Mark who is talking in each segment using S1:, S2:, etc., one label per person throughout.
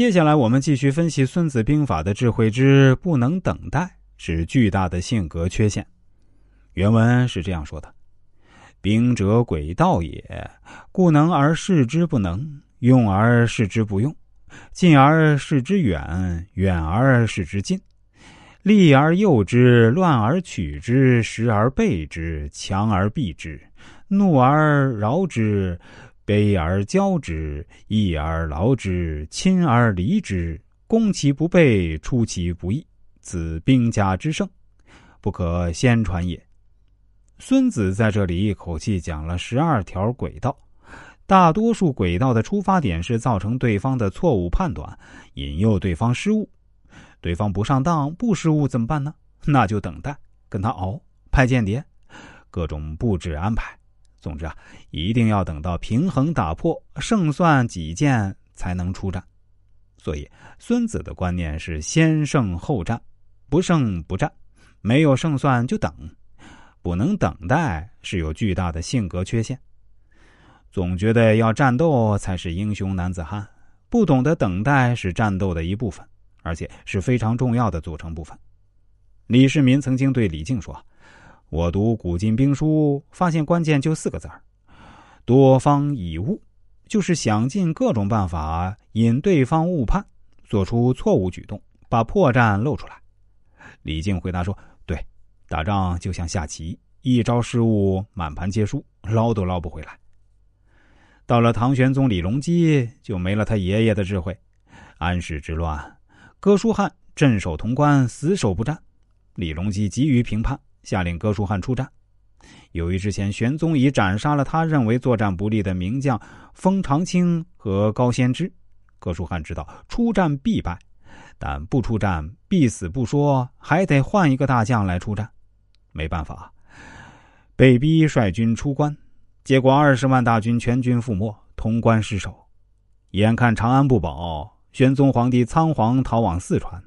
S1: 接下来，我们继续分析《孙子兵法》的智慧之不能等待是巨大的性格缺陷。原文是这样说的：“兵者，诡道也，故能而示之不能，用而示之不用，近而示之远，远而示之近。利而诱之，乱而取之，时而备之，强而避之，怒而饶之。”悲而骄之，义而劳之，亲而离之，攻其不备，出其不意，此兵家之胜，不可先传也。孙子在这里一口气讲了十二条轨道，大多数轨道的出发点是造成对方的错误判断，引诱对方失误。对方不上当、不失误怎么办呢？那就等待，跟他熬，派间谍，各种布置安排。总之啊，一定要等到平衡打破、胜算己见才能出战。所以，孙子的观念是先胜后战，不胜不战，没有胜算就等，不能等待是有巨大的性格缺陷。总觉得要战斗才是英雄男子汉，不懂得等待是战斗的一部分，而且是非常重要的组成部分。李世民曾经对李靖说。我读古今兵书，发现关键就四个字儿：多方以误，就是想尽各种办法引对方误判，做出错误举动，把破绽露出来。李靖回答说：“对，打仗就像下棋，一招失误，满盘皆输，捞都捞不回来。”到了唐玄宗李隆基，就没了他爷爷的智慧。安史之乱，哥舒翰镇守潼关，死守不战，李隆基急于平叛。下令哥舒翰出战。由于之前玄宗已斩杀了他认为作战不利的名将封长清和高仙芝，哥舒翰知道出战必败，但不出战必死不说，还得换一个大将来出战。没办法，被逼率军出关，结果二十万大军全军覆没，潼关失守。眼看长安不保，玄宗皇帝仓皇逃往四川。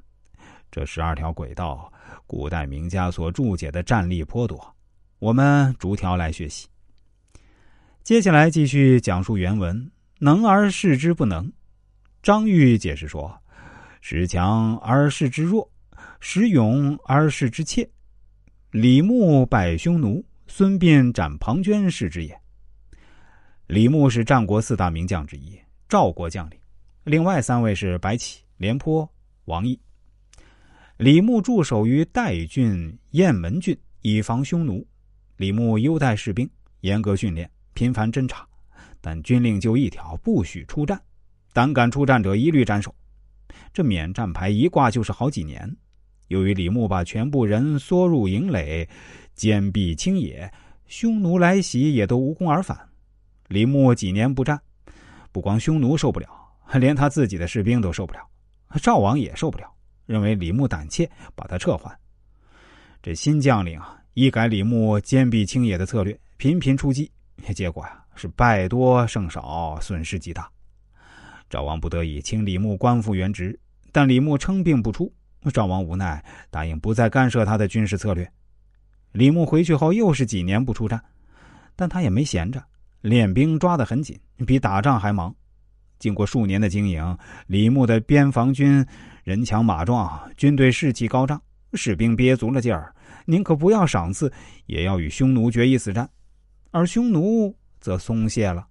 S1: 这十二条轨道。古代名家所注解的战力颇多，我们逐条来学习。接下来继续讲述原文：“能而示之不能。”张玉解释说：“时强而示之弱，时勇而示之怯。”李牧败匈奴，孙膑斩庞涓，是之也。李牧是战国四大名将之一，赵国将领。另外三位是白起、廉颇、王毅。李牧驻守于代郡、雁门郡，以防匈奴。李牧优待士兵，严格训练，频繁侦查，但军令就一条：不许出战。胆敢出战者，一律斩首。这免战牌一挂就是好几年。由于李牧把全部人缩入营垒，坚壁清野，匈奴来袭也都无功而返。李牧几年不战，不光匈奴受不了，连他自己的士兵都受不了，赵王也受不了。认为李牧胆怯，把他撤换。这新将领啊，一改李牧坚壁清野的策略，频频出击，结果呀是败多胜少，损失极大。赵王不得已请李牧官复原职，但李牧称病不出。赵王无奈，答应不再干涉他的军事策略。李牧回去后又是几年不出战，但他也没闲着，练兵抓得很紧，比打仗还忙。经过数年的经营，李牧的边防军。人强马壮，军队士气高涨，士兵憋足了劲儿，宁可不要赏赐，也要与匈奴决一死战。而匈奴则松懈了。